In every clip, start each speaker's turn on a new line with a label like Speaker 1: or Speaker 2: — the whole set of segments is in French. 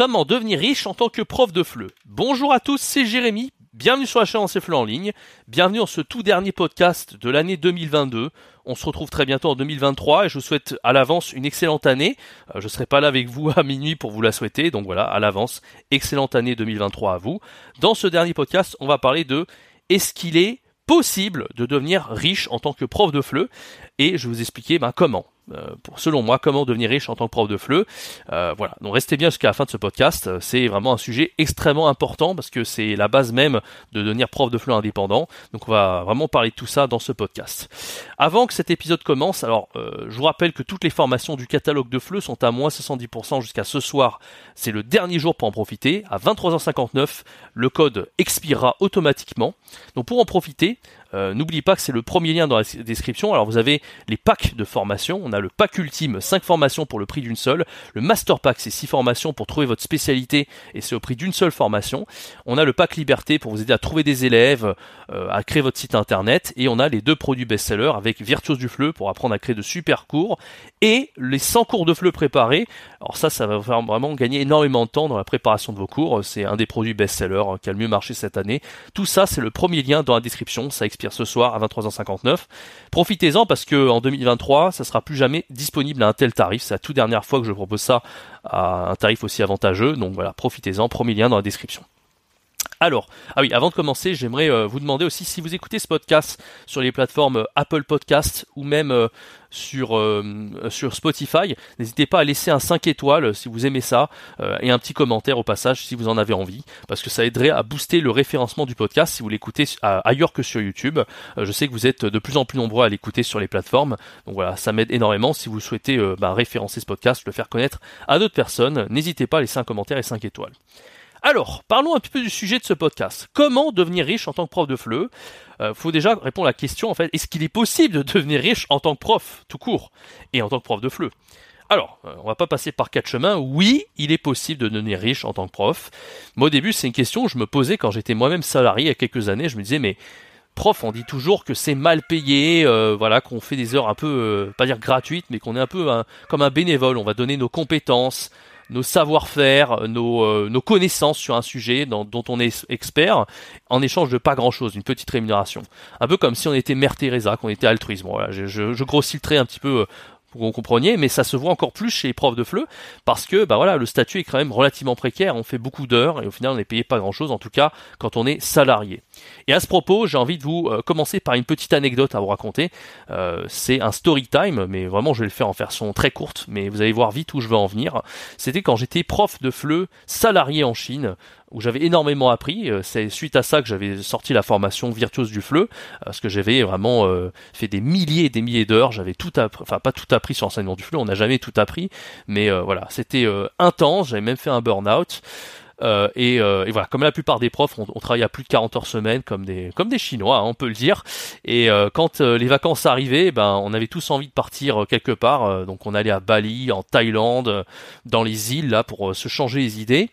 Speaker 1: Comment devenir riche en tant que prof de FLE Bonjour à tous, c'est Jérémy. Bienvenue sur la chaîne FLE en ligne. Bienvenue dans ce tout dernier podcast de l'année 2022. On se retrouve très bientôt en 2023 et je vous souhaite à l'avance une excellente année. Euh, je serai pas là avec vous à minuit pour vous la souhaiter. Donc voilà, à l'avance, excellente année 2023 à vous. Dans ce dernier podcast, on va parler de est-ce qu'il est possible de devenir riche en tant que prof de FLE et je vais vous expliquer ben, comment. Euh, pour, selon moi, comment devenir riche en tant que prof de FLE. Euh, voilà, donc restez bien jusqu'à la fin de ce podcast. C'est vraiment un sujet extrêmement important parce que c'est la base même de devenir prof de FLE indépendant. Donc on va vraiment parler de tout ça dans ce podcast. Avant que cet épisode commence, alors euh, je vous rappelle que toutes les formations du catalogue de FLE sont à moins 70% jusqu'à ce soir. C'est le dernier jour pour en profiter. À 23h59, le code expirera automatiquement. Donc pour en profiter, euh, n'oubliez pas que c'est le premier lien dans la description. Alors vous avez les packs de formation. On a le pack ultime, 5 formations pour le prix d'une seule. Le master pack, c'est 6 formations pour trouver votre spécialité et c'est au prix d'une seule formation. On a le pack liberté pour vous aider à trouver des élèves, euh, à créer votre site internet. Et on a les deux produits best-sellers avec Virtuose du FLE pour apprendre à créer de super cours et les 100 cours de FLE préparés. Alors ça, ça va vraiment gagner énormément de temps dans la préparation de vos cours. C'est un des produits best-sellers euh, qui a le mieux marché cette année. Tout ça, c'est le premier lien dans la description. Ça ce soir à 23h59. Profitez-en parce que en 2023, ça sera plus jamais disponible à un tel tarif. C'est la toute dernière fois que je propose ça à un tarif aussi avantageux. Donc voilà, profitez-en. Premier lien dans la description. Alors, ah oui, avant de commencer, j'aimerais euh, vous demander aussi si vous écoutez ce podcast sur les plateformes euh, Apple Podcast ou même euh, sur sur Spotify, n'hésitez pas à laisser un 5 étoiles si vous aimez ça et un petit commentaire au passage si vous en avez envie parce que ça aiderait à booster le référencement du podcast si vous l'écoutez ailleurs que sur YouTube. je sais que vous êtes de plus en plus nombreux à l'écouter sur les plateformes. Donc voilà, ça m'aide énormément si vous souhaitez bah, référencer ce podcast, le faire connaître à d'autres personnes, n'hésitez pas à laisser un commentaire et 5 étoiles. Alors, parlons un petit peu du sujet de ce podcast. Comment devenir riche en tant que prof de FLE? Il euh, faut déjà répondre à la question, en fait, est-ce qu'il est possible de devenir riche en tant que prof, tout court, et en tant que prof de FLE? Alors, euh, on va pas passer par quatre chemins. Oui, il est possible de devenir riche en tant que prof. Moi, au début, c'est une question que je me posais quand j'étais moi-même salarié il y a quelques années. Je me disais, mais prof, on dit toujours que c'est mal payé, euh, voilà, qu'on fait des heures un peu, pas dire gratuites, mais qu'on est un peu comme un bénévole. On va donner nos compétences, nos savoir-faire, nos, euh, nos, connaissances sur un sujet dont, on est expert, en échange de pas grand-chose, une petite rémunération. Un peu comme si on était Mère Teresa, qu'on était altruisme. Voilà, je, je, je grossis le trait un petit peu euh, vous compreniez, mais ça se voit encore plus chez les profs de FLE, parce que bah voilà, le statut est quand même relativement précaire, on fait beaucoup d'heures, et au final on n'est payé pas grand chose, en tout cas quand on est salarié. Et à ce propos, j'ai envie de vous euh, commencer par une petite anecdote à vous raconter. Euh, c'est un story time, mais vraiment je vais le faire en version très courte, mais vous allez voir vite où je veux en venir. C'était quand j'étais prof de FLE salarié en Chine où j'avais énormément appris. Euh, c'est suite à ça que j'avais sorti la formation virtuose du FLE, parce que j'avais vraiment fait des milliers et des milliers d'heures. J'avais tout appris, enfin pas tout appris sur l'enseignement du FLE, on n'a jamais tout appris, mais voilà, c'était intense. J'avais même fait un burn-out. Euh, euh, et, voilà, comme la plupart des profs, on, travaille à plus de 40 heures semaine, comme des comme des Chinois, hein, on peut le dire. Et euh, quand les vacances arrivaient, ben on avait tous envie de partir quelque part. donc on allait à Bali, en Thaïlande, dans les îles là pour se changer les idées.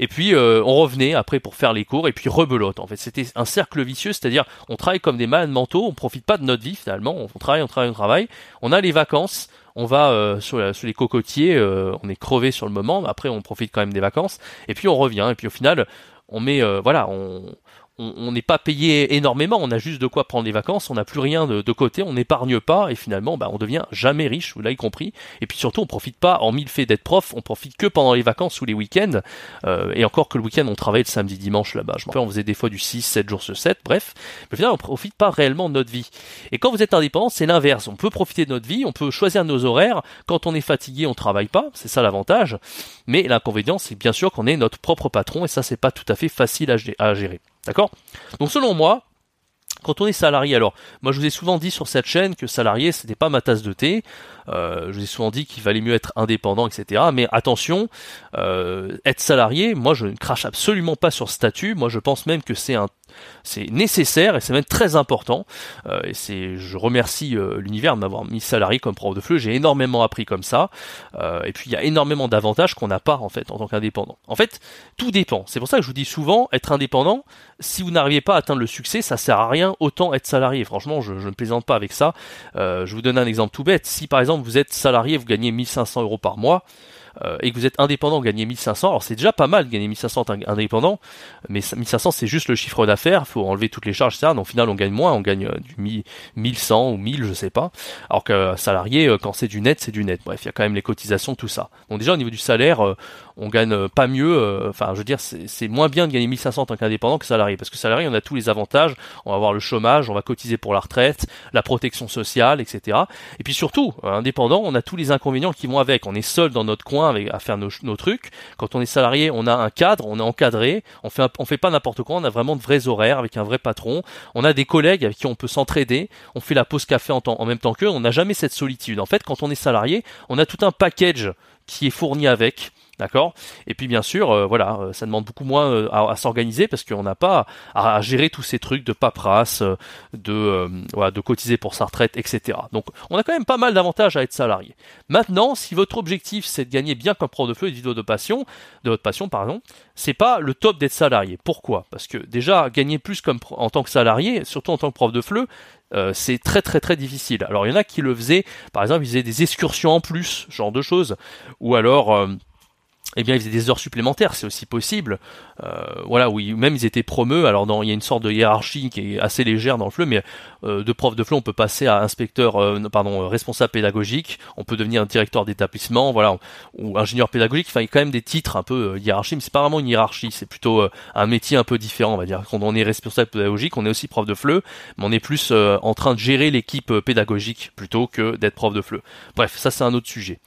Speaker 1: Et puis on revenait après pour faire les cours et puis rebelote. En fait, c'était un cercle vicieux, c'est-à-dire on travaille comme des malades mentaux, on profite pas de notre vie finalement, on travaille, on travaille, on travaille. On a les vacances, on va euh, sur, les cocotiers, euh, on est crevé sur le moment, après on profite quand même des vacances, et puis on revient, et puis au final, on met, euh, voilà, on, on n'est pas payé énormément, on a juste de quoi prendre des vacances, on n'a plus rien de, côté, on n'épargne pas et finalement bah, on devient jamais riche, vous l'avez compris. Et puis surtout on profite pas, en le fait d'être prof, on profite que pendant les vacances ou les week-ends. Euh, et encore que le week-end on travaille le samedi, dimanche là-bas. Je on faisait des fois du 6, 7 jours sur 7, bref. Mais finalement on profite pas réellement de notre vie. Et quand vous êtes indépendant, c'est l'inverse. On peut profiter de notre vie, on peut choisir nos horaires. Quand on est fatigué, on travaille pas, c'est ça l'avantage. Mais l'inconvénient, c'est bien sûr qu'on est notre propre patron et ça c'est pas tout à fait facile à gérer. D'accord? Donc selon moi, quand on est salarié, alors moi je vous ai souvent dit sur cette chaîne que salarié c'était pas ma tasse de thé. Euh, je vous ai souvent dit qu'il valait mieux être indépendant, etc. Mais attention, euh, être salarié, moi je ne crache absolument pas sur statut. Moi je pense même que c'est un c'est nécessaire et c'est même très important. Euh, et c'est, je remercie euh, l'univers de m'avoir mis salarié comme prof de FLE. J'ai énormément appris comme ça. Euh, et puis il y a énormément d'avantages qu'on n'a pas en fait en tant qu'indépendant. En fait, tout dépend. C'est pour ça que je vous dis souvent, être indépendant, si vous n'arrivez pas à atteindre le succès, ça sert à rien. Autant être salarié. Franchement, je, je ne plaisante pas avec ça. je vous donne un exemple tout bête. Si par exemple vous êtes salarié, vous gagnez 1500 euros par mois. Euh, et que vous êtes indépendant, gagnez 1500. Alors c'est déjà pas mal de gagner 1500 indépendant, mais 1500 c'est juste le chiffre d'affaires, faut enlever toutes les charges, ça. Donc au final on gagne moins, on gagne euh, du 1100 ou 1000, je sais pas. Alors que salarié, quand c'est du net, c'est du net. Bref, il y a quand même les cotisations, tout ça. Donc déjà au niveau du salaire, on gagne pas mieux. Enfin, je veux dire, c'est moins bien de gagner 1500 en tant qu'indépendant que salarié, parce que salarié on a tous les avantages. On va avoir le chômage, on va cotiser pour la retraite, la protection sociale, etc. Et puis surtout, indépendant, on a tous les inconvénients qui vont avec. On est seul dans notre coin à faire nos, trucs. Quand on est salarié, on a un cadre, on est encadré, on fait, fait pas n'importe quoi, on a vraiment de vrais horaires avec un vrai patron. On a des collègues avec qui on peut s'entraider. On fait la pause café en même temps qu'eux. On n'a jamais cette solitude. En fait, quand on est salarié, on a tout un package qui est fourni avec. D'accord? Et puis bien sûr, euh, voilà, euh, ça demande beaucoup moins euh, à, s'organiser parce qu'on n'a pas à, gérer tous ces trucs de paperasse, de, voilà, de cotiser pour sa retraite, etc. Donc on a quand même pas mal d'avantages à être salarié. Maintenant, si votre objectif c'est de gagner bien comme prof de feu et de de passion, de votre passion, pardon, c'est pas le top d'être salarié. Pourquoi? Parce que déjà, gagner plus comme en tant que salarié, surtout en tant que prof de fleu, c'est très très très difficile. Alors il y en a qui le faisaient, par exemple, ils faisaient des excursions en plus, genre de choses, ou alors eh bien ils faisaient des heures supplémentaires, c'est aussi possible. Euh, voilà, oui, même ils étaient promeux. Alors dans, il y a une sorte de hiérarchie qui est assez légère dans le FLE, mais euh, de prof de FLE, on peut passer à inspecteur, euh, pardon, responsable pédagogique, on peut devenir directeur d'établissement, voilà, ou ingénieur pédagogique. Enfin, il y a quand même des titres un peu hiérarchie, mais c'est pas vraiment une hiérarchie, c'est plutôt un métier un peu différent, on va dire. Quand on est responsable pédagogique, on est aussi prof de FLE, mais on est plus en train de gérer l'équipe pédagogique plutôt que d'être prof de FLE. Bref, ça c'est un autre sujet.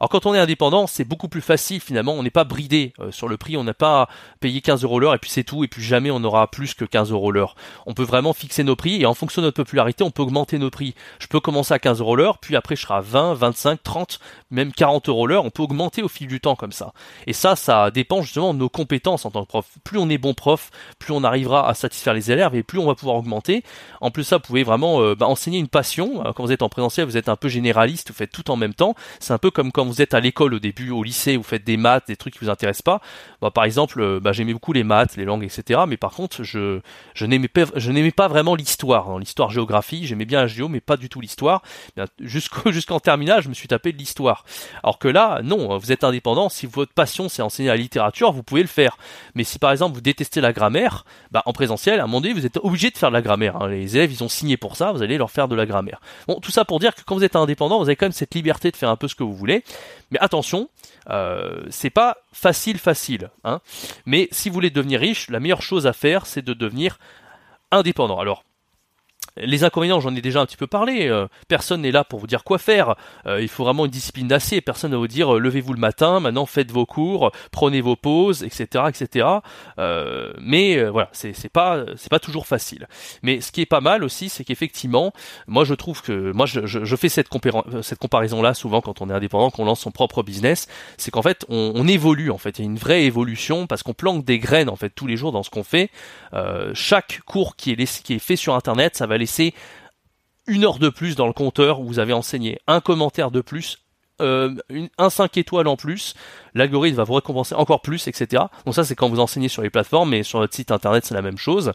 Speaker 1: Alors quand on est indépendant, c'est beaucoup plus facile finalement, on n'est pas bridé euh, sur le prix, on n'a pas payé 15 euros l'heure et puis c'est tout, et puis jamais on aura plus que 15 euros l'heure. On peut vraiment fixer nos prix et en fonction de notre popularité, on peut augmenter nos prix. Je peux commencer à 15 euros l'heure, puis après je serai à 20, 25, 30, même 40 euros l'heure, on peut augmenter au fil du temps comme ça. Et ça, ça dépend justement de nos compétences en tant que prof. Plus on est bon prof, plus on arrivera à satisfaire les élèves et plus on va pouvoir augmenter. En plus ça, vous pouvez vraiment euh, bah, enseigner une passion. Quand vous êtes en présentiel, vous êtes un peu généraliste, vous faites tout en même temps. C'est un peu comme quand vous êtes à l'école au début, au lycée, vous faites des maths, des trucs qui vous intéressent pas. Par exemple, euh, bah, j'aimais beaucoup les maths, les langues, etc. Mais par contre, je, n'aimais pas, vraiment l'histoire. l'histoire géographie, j'aimais bien la géo, mais pas du tout l'histoire. Jusqu'au, jusqu'en terminale, je me suis tapé de l'histoire. Alors que là, non, vous êtes indépendant. Si votre passion c'est enseigner la littérature, vous pouvez le faire. Mais si par exemple vous détestez la grammaire, bah, en présentiel, à un moment donné, vous êtes obligé de faire de la grammaire. Hein. Les élèves, ils ont signé pour ça, vous allez leur faire de la grammaire. Bon, tout ça pour dire que quand vous êtes indépendant, vous avez quand même cette liberté de faire un peu ce que vous voulez. Mais attention, euh, c'est pas facile facile. Hein. Mais si vous voulez devenir riche, la meilleure chose à faire, c'est de devenir indépendant. Alors, les inconvénients, j'en ai déjà un petit peu parlé. Euh, personne n'est là pour vous dire quoi faire. Euh, il faut vraiment une discipline d'acier. Personne ne va vous dire euh, levez-vous le matin, maintenant faites vos cours, prenez vos pauses, etc., etc. mais voilà, c'est pas toujours facile. Mais ce qui est pas mal aussi, c'est qu'effectivement, moi je trouve que moi je, fais cette, comparaison là souvent quand on est indépendant, qu'on lance son propre business, c'est qu'en fait on, évolue en fait. Il y a une vraie évolution parce qu'on plante des graines en fait tous les jours dans ce qu'on fait. chaque cours qui est qui est fait sur internet, ça va laisser une heure de plus dans le compteur où vous avez enseigné, un commentaire de plus, euh, un 5 étoiles en plus, l'algorithme va vous récompenser encore plus, etc. Donc ça c'est quand vous enseignez sur les plateformes, mais sur votre site internet c'est la même chose.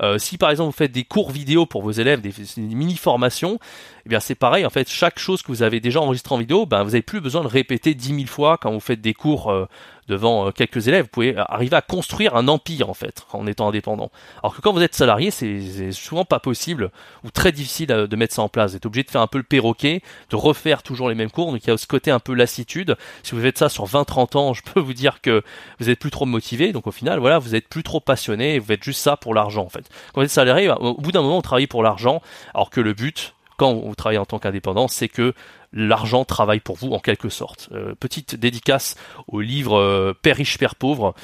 Speaker 1: Euh, si par exemple vous faites des cours vidéo pour vos élèves, des, mini formations, eh bien c'est pareil. En fait, chaque chose que vous avez déjà enregistrée en vidéo, ben vous n'avez plus besoin de répéter 10 000 fois quand vous faites des cours euh, devant euh, quelques élèves. Vous pouvez arriver à construire un empire en fait en étant indépendant. Alors que quand vous êtes salarié, c'est souvent pas possible ou très difficile de mettre ça en place. Vous êtes obligé de faire un peu le perroquet, de refaire toujours les mêmes cours. Donc il y a ce côté un peu lassitude. Si vous faites ça sur 20-30 ans, je peux vous dire que vous êtes plus trop motivé. Donc au final, voilà, vous êtes plus trop passionné. Vous faites juste ça pour l'argent en fait. Quand vous êtes salarié, au bout d'un moment, vous travaillez pour l'argent, alors que le but quand vous travaillez en tant qu'indépendant, c'est que l'argent travaille pour vous en quelque sorte. Euh, petite dédicace au livre euh, Père riche, Père pauvre.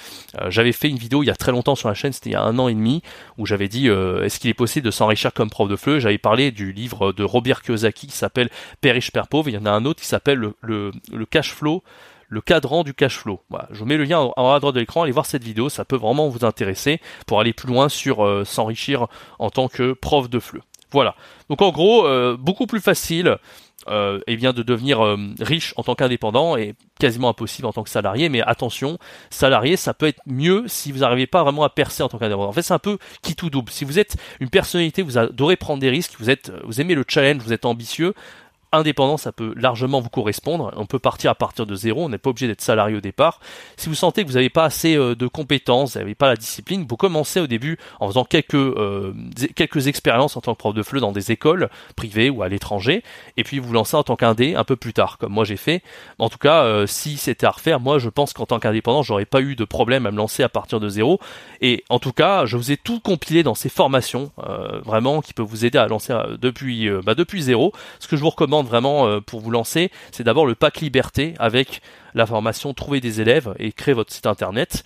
Speaker 1: Euh, j'avais fait une vidéo il y a très longtemps sur la chaîne, c'était il y a un an et demi, où j'avais dit est-ce qu'il est possible de s'enrichir comme prof de fleu J'avais parlé du livre de Robert Kiyosaki qui s'appelle Père riche, Père pauvre. Il y en a un autre qui s'appelle le, le, cash flow le cadran du cash flow. Voilà, je vous mets le lien en haut à droite de l'écran, allez voir cette vidéo, ça peut vraiment vous intéresser pour aller plus loin sur s'enrichir en tant que prof de fleu. Voilà. Donc en gros, beaucoup plus facile euh, bien de devenir euh, riche en tant qu'indépendant et quasiment impossible en tant que salarié. Mais attention, salarié, ça peut être mieux si vous n'arrivez pas vraiment à percer en tant qu'indépendant. En fait, c'est un peu qui tout double. Si vous êtes une personnalité, vous adorez prendre des risques, vous êtes, vous aimez le challenge, vous êtes ambitieux, indépendant, ça peut largement vous correspondre. On peut partir à partir de zéro, on n'est pas obligé d'être salarié au départ. Si vous sentez que vous n'avez pas assez euh, de compétences, vous n'avez pas la discipline, vous commencez au début en faisant quelques euh, quelques expériences en tant que prof de FLE dans des écoles privées ou à l'étranger, et puis vous lancez en tant qu'indé un peu plus tard, comme moi j'ai fait. En tout cas, euh, si c'était à refaire, moi je pense qu'en tant qu'indépendant, j'aurais pas eu de problème à me lancer à partir de zéro. Et en tout cas, je vous ai tout compilé dans ces formations, vraiment, qui peuvent vous aider à lancer depuis bah, depuis zéro. Ce que je vous recommande vraiment euh, pour vous lancer, c'est d'abord le pack liberté avec la formation trouver des élèves et créer votre site internet.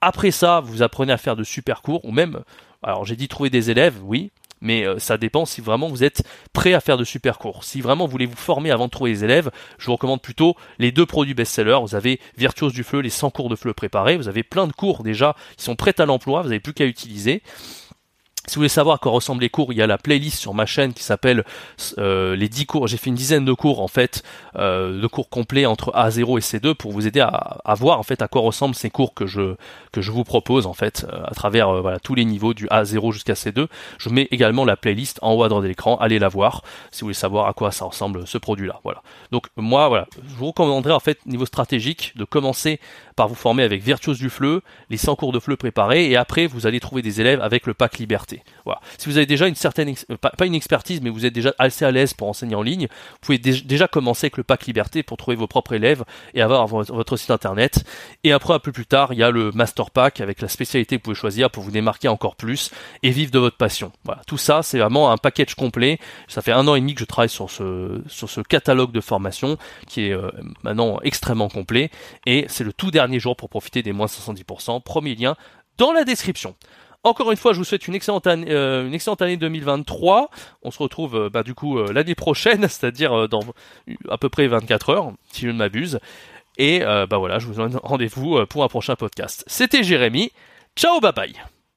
Speaker 1: Après ça, vous apprenez à faire de super cours ou même, alors j'ai dit trouver des élèves, oui, mais euh, ça dépend si vraiment vous êtes prêt à faire de super cours. Si vraiment vous voulez vous former avant de trouver des élèves, je vous recommande plutôt les deux produits best-sellers. Vous avez Virtuose du Fleu, les 100 cours de Fleu préparés. Vous avez plein de cours déjà qui sont prêts à l'emploi. Vous n'avez plus qu'à utiliser. Si vous voulez savoir à quoi ressemblent les cours, il y a la playlist sur ma chaîne qui s'appelle euh, les 10 cours. J'ai fait une dizaine de cours en fait, euh, de cours complets entre A0 et C2 pour vous aider à, voir en fait à quoi ressemblent ces cours que je vous propose en fait euh, à travers tous les niveaux du A0 jusqu'à C2. Je mets également la playlist en haut à droite de l'écran. Allez la voir si vous voulez savoir à quoi ça ressemble ce produit-là. Voilà. Donc moi voilà, je vous recommanderais en fait niveau stratégique de commencer par vous former avec Virtuose du Fleu, les 100 cours de Fleu préparés et après vous allez trouver des élèves avec le pack Liberté. Voilà. Si vous avez déjà une certaine, euh, pas, une expertise, mais vous êtes déjà assez à l'aise pour enseigner en ligne, vous pouvez déjà commencer avec le pack Liberté pour trouver vos propres élèves et avoir votre site internet. Et après, un peu plus tard, il y a le Master Pack avec la spécialité que vous pouvez choisir pour vous démarquer encore plus et vivre de votre passion. Voilà. Tout ça, c'est vraiment un package complet. Ça fait un an et demi que je travaille sur ce, catalogue de formation qui est euh, maintenant extrêmement complet et c'est le tout dernier jour pour profiter des moins 70%. Premier lien dans la description. Encore une fois, je vous souhaite une excellente année, euh, une excellente année 2023. On se retrouve euh, bah, du coup euh, l'année prochaine, c'est-à-dire dans à peu près 24 heures, si je ne m'abuse. Et bah voilà, je vous donne rendez-vous pour un prochain podcast. C'était Jérémy. Ciao, bye bye.